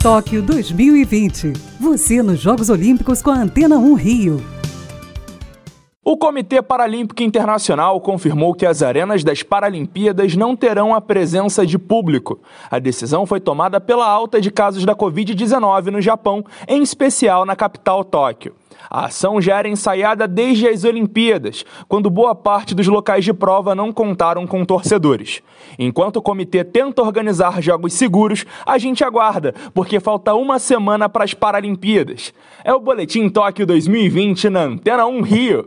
Tóquio 2020. Você nos Jogos Olímpicos com a Antena 1 Rio. O Comitê Paralímpico Internacional confirmou que as arenas das Paralimpíadas não terão a presença de público. A decisão foi tomada pela alta de casos da Covid-19 no Japão, em especial na capital Tóquio. A ação já era ensaiada desde as Olimpíadas, quando boa parte dos locais de prova não contaram com torcedores. Enquanto o comitê tenta organizar jogos seguros, a gente aguarda, porque falta uma semana para as Paralimpíadas. É o Boletim Tóquio 2020 na Antena 1 Rio.